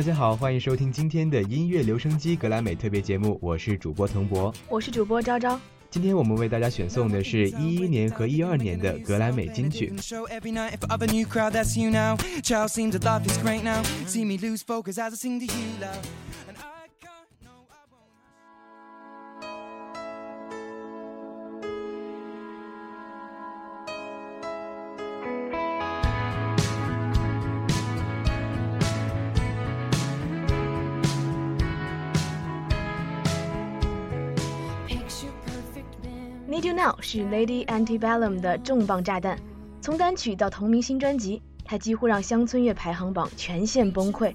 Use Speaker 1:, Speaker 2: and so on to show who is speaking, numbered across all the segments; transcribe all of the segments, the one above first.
Speaker 1: 大家好，欢迎收听今天的音乐留声机格莱美特别节目，我是主播腾博，
Speaker 2: 我是主播昭昭。
Speaker 1: 今天我们为大家选送的是一一年和一二年的格莱美金曲。
Speaker 2: 是 Lady Antebellum 的重磅炸弹，从单曲到同名新专辑，它几乎让乡村乐排行榜全线崩溃。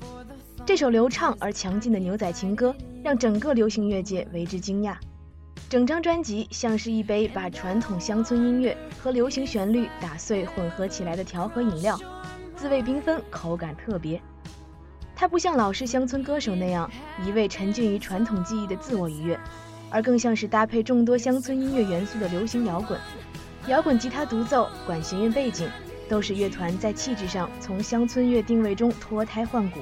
Speaker 2: 这首流畅而强劲的牛仔情歌，让整个流行乐界为之惊讶。整张专辑像是一杯把传统乡村音乐和流行旋律打碎混合起来的调和饮料，滋味缤纷，口感特别。它不像老式乡村歌手那样一味沉浸于传统技艺的自我愉悦。而更像是搭配众多乡村音乐元素的流行摇滚，摇滚吉他独奏、管弦乐背景，都使乐团在气质上从乡村乐定位中脱胎换骨。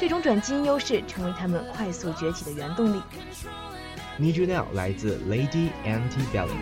Speaker 2: 这种转基因优势成为他们快速崛起的原动力。
Speaker 1: Need You Now 来自 Lady Antebellum。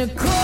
Speaker 3: It's a
Speaker 4: cool.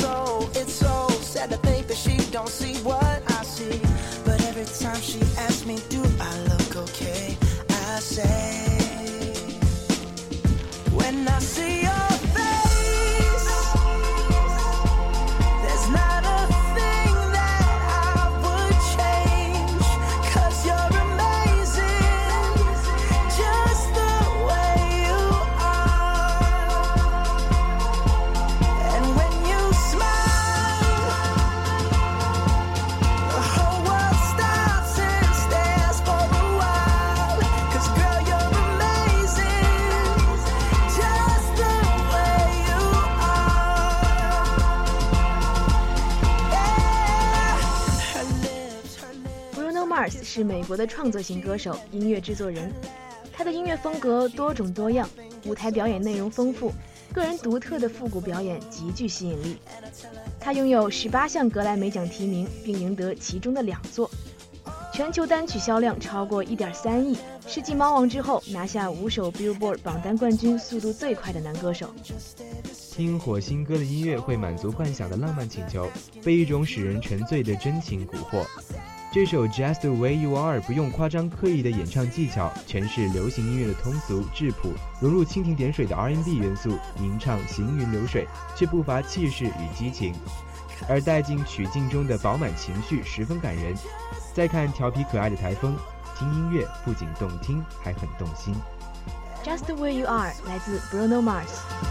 Speaker 4: So,
Speaker 2: Mars 是美国的创作型歌手、音乐制作人，他的音乐风格多种多样，舞台表演内容丰富，个人独特的复古表演极具吸引力。他拥有十八项格莱美奖提名，并赢得其中的两座。全球单曲销量超过一点三亿，是继猫王之后拿下五首 Billboard 榜单冠军速度最快的男歌手。
Speaker 1: 听火星哥的音乐会满足幻想的浪漫请求，被一种使人沉醉的真情蛊惑。这首 Just the Way You Are 不用夸张刻意的演唱技巧，诠释流行音乐的通俗质朴，融入蜻蜓点水的 R&B 元素，吟唱行云流水，却不乏气势与激情。而带进曲境中的饱满情绪十分感人。再看调皮可爱的台风，听音乐不仅动听，还很动心。
Speaker 2: Just the Way You Are 来自 Bruno Mars。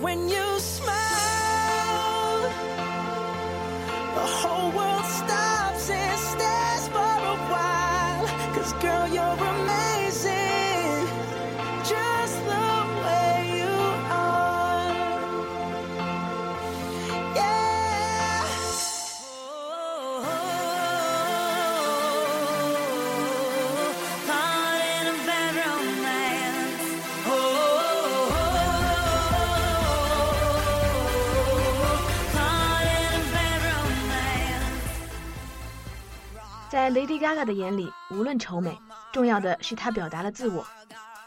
Speaker 4: When you smile,
Speaker 2: 在 Lady Gaga 的眼里，无论丑美，重要的是她表达了自我。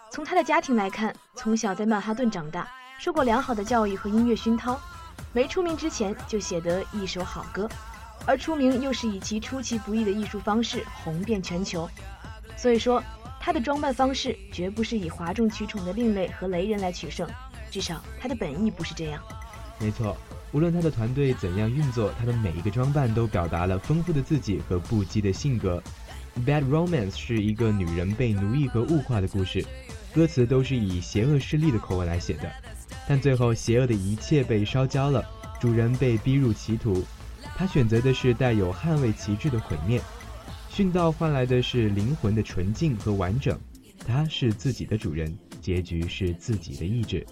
Speaker 2: 从她的家庭来看，从小在曼哈顿长大，受过良好的教育和音乐熏陶，没出名之前就写得一首好歌，而出名又是以其出其不意的艺术方式红遍全球。所以说，她的装扮方式绝不是以哗众取宠的另类和雷人来取胜，至少她的本意不是这样。
Speaker 1: 没错，无论他的团队怎样运作，他的每一个装扮都表达了丰富的自己和不羁的性格。《Bad Romance》是一个女人被奴役和物化的故事，歌词都是以邪恶势力的口吻来写的，但最后邪恶的一切被烧焦了，主人被逼入歧途，他选择的是带有捍卫旗帜的毁灭，殉道换来的是灵魂的纯净和完整，他是自己的主人，结局是自己的意志。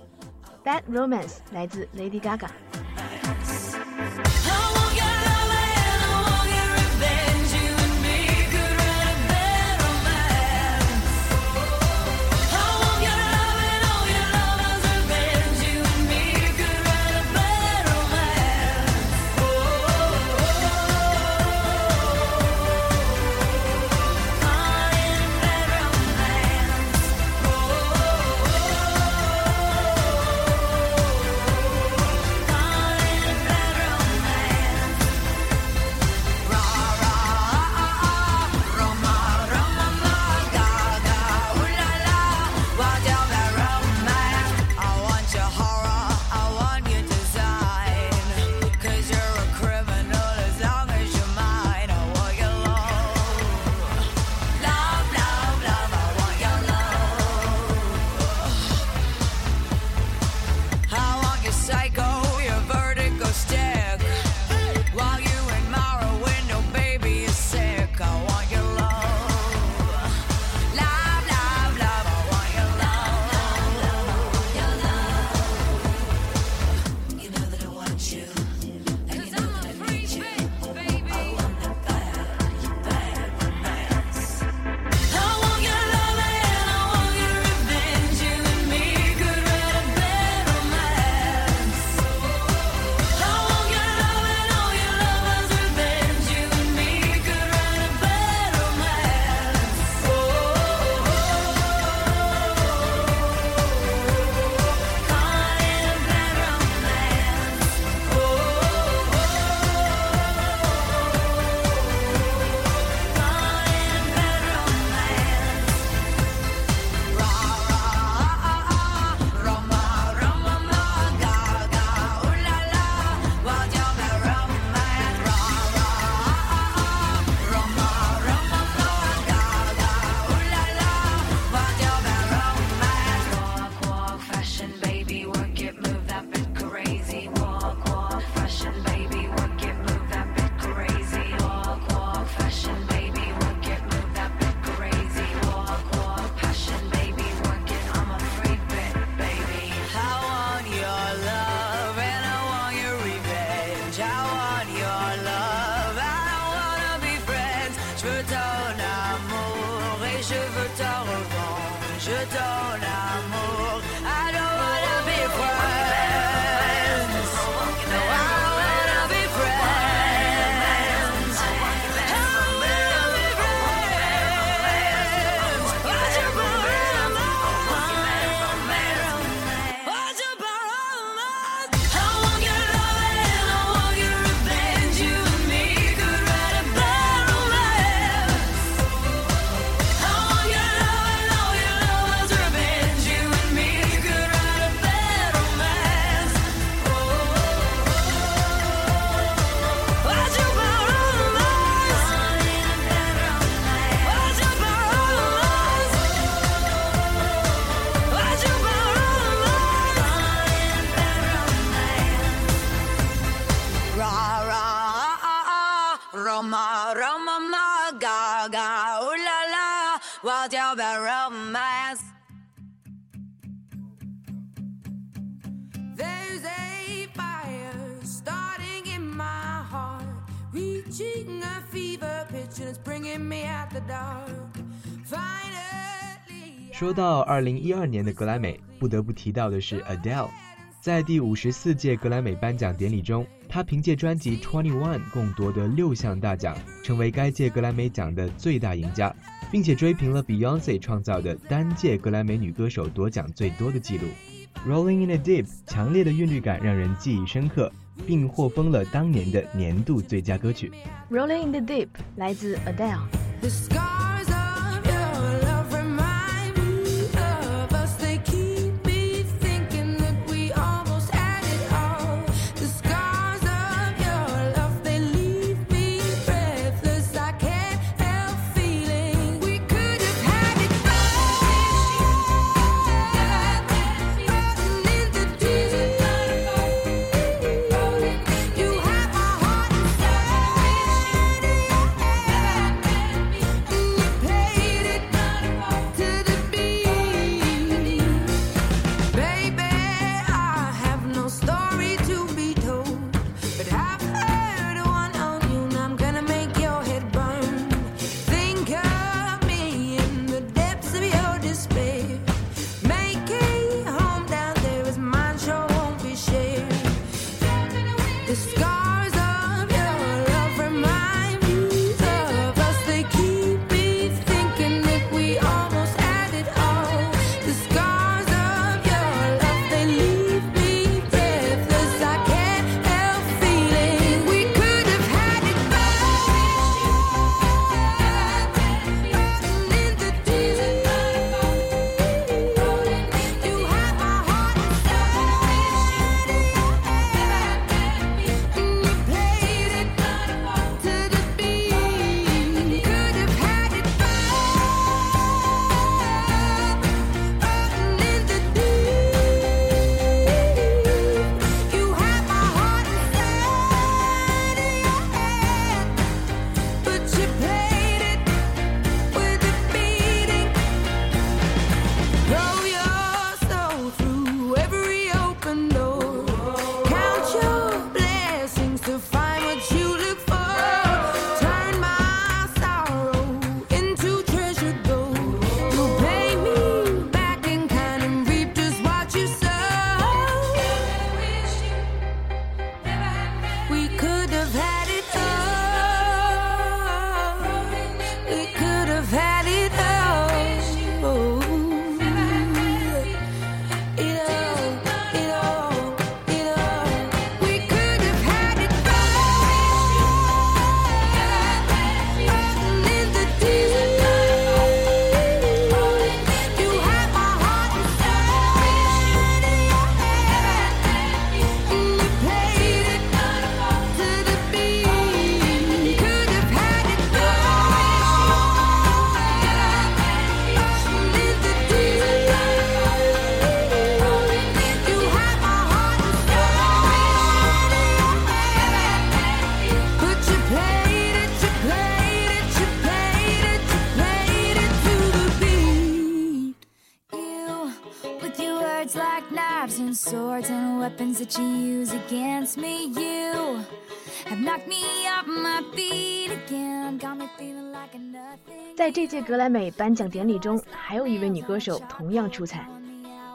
Speaker 2: 《Bad Romance》来自 Lady Gaga。
Speaker 1: 说到二零一二年的格莱美，不得不提到的是 Adele。在第五十四届格莱美颁奖典礼中，她凭借专辑《Twenty One》共夺得六项大奖，成为该届格莱美奖的最大赢家，并且追平了 Beyonce 创造的单届格莱美女歌手夺奖最多的纪录。Rolling in the Deep，强烈的韵律感让人记忆深刻，并获封了当年的年度最佳歌曲。
Speaker 3: Rolling in the Deep 来自 Adele。
Speaker 5: Have had and swords and weapons that you use against me, you have knocked me off my feet again, got me feeling like a nothing.
Speaker 3: 在这届格莱美颁奖典礼中，还有一位女歌手同样出彩，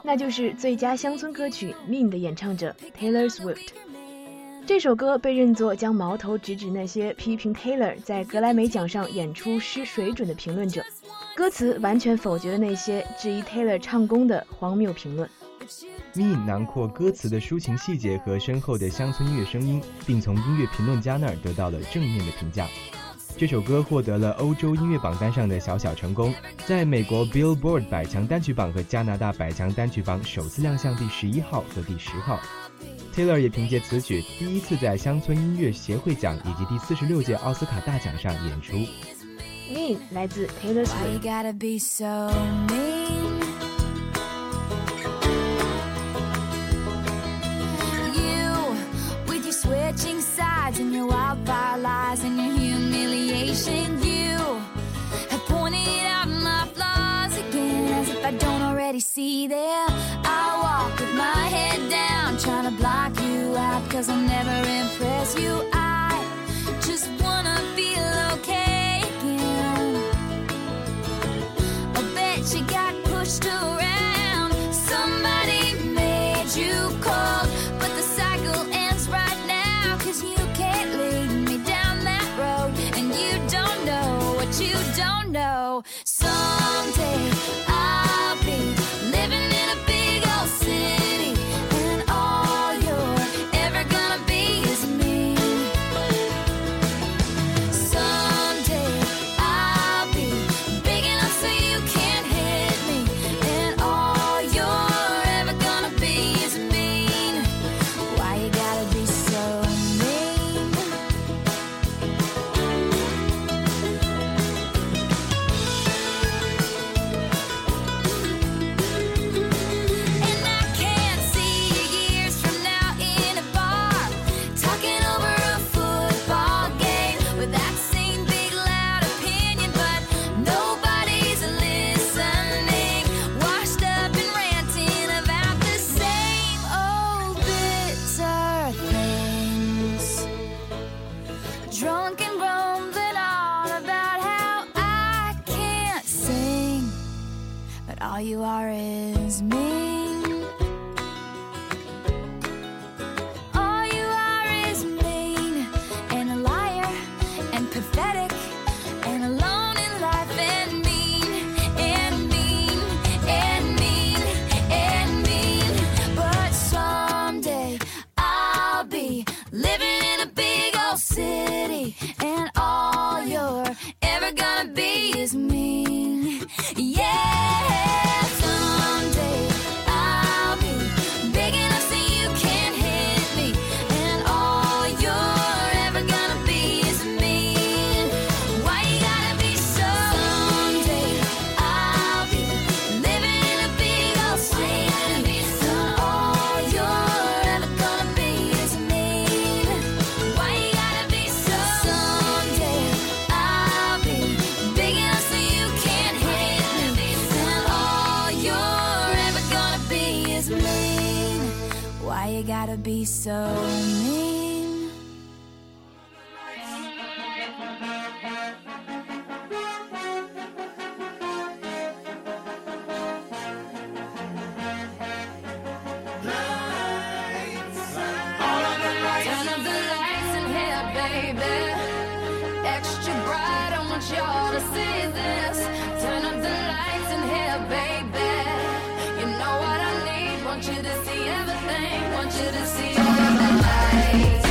Speaker 3: 那就是最佳乡村歌曲《Mean》的演唱者 Taylor Swift。这首歌被认作将矛头直指那些批评 Taylor 在格莱美奖上演出失水准的评论者，歌词完全否决了那些质疑 Taylor 唱功的荒谬评论。
Speaker 1: Mean 囊括歌词的抒情细节和深厚的乡村音乐声音，并从音乐评论家那儿得到了正面的评价。这首歌获得了欧洲音乐榜单上的小小成功，在美国 Billboard 百强单曲榜和加拿大百强单曲榜首次亮相第十一号和第十号。Taylor 也凭借此曲第一次在乡村音乐协会奖以及第四十六届奥斯卡大奖上演出。
Speaker 3: Mean 来自 Taylor Swift。
Speaker 5: see there. I walk with my head down, trying to block you out, cause I'll never impress you. I just wanna feel okay again.
Speaker 6: I bet you got pushed around, somebody made you call. In here, baby. Extra bright, I want y'all to see Want you to see everything. Want you to see all of the lights.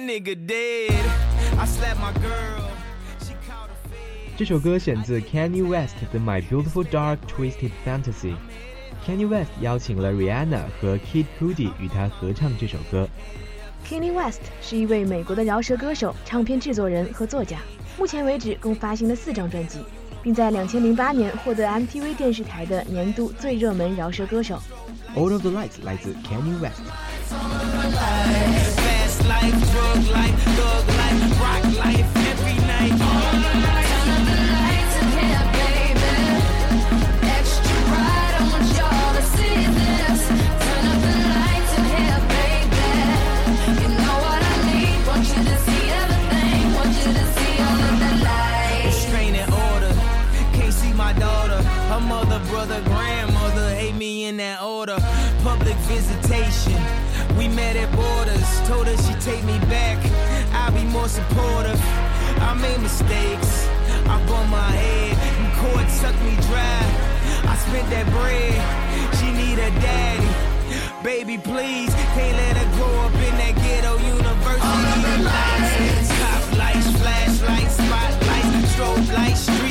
Speaker 7: nigga dead. I slapped my girl. She caught a fade.
Speaker 1: 这首歌选自 Kanye West 的《My Beautiful Dark Twisted Fantasy》。Kanye West 邀请了 Rihanna 和 Kid Cudi 与他合唱这首歌。
Speaker 2: Kanye West 是一位美国的饶舌歌手、唱片制作人和作家，目前为止共发行了四张专辑，并在2008年获得 MTV 电视台的年度最热门饶舌歌手。
Speaker 1: All of the Lights 来自 Kanye West。
Speaker 7: Life, drug life, thug life, rock life every night.
Speaker 6: The lights in here, baby. Extra I want y'all to see this. Turn up the lights in here, baby. You know what I need. Want you to see everything. Want you to see all of the
Speaker 7: order. Can't see my daughter. Her mother, brother, grandmother hate me in that order. Public visitation. We met at borders. Told her she take me back. I'll be more supportive. I made mistakes. I bumped my head. And court sucked me dry. I spent that bread. She need a daddy. Baby, please, can't let her grow up in that ghetto university. lights, top lights, flashlights, spotlights, strobe lights, street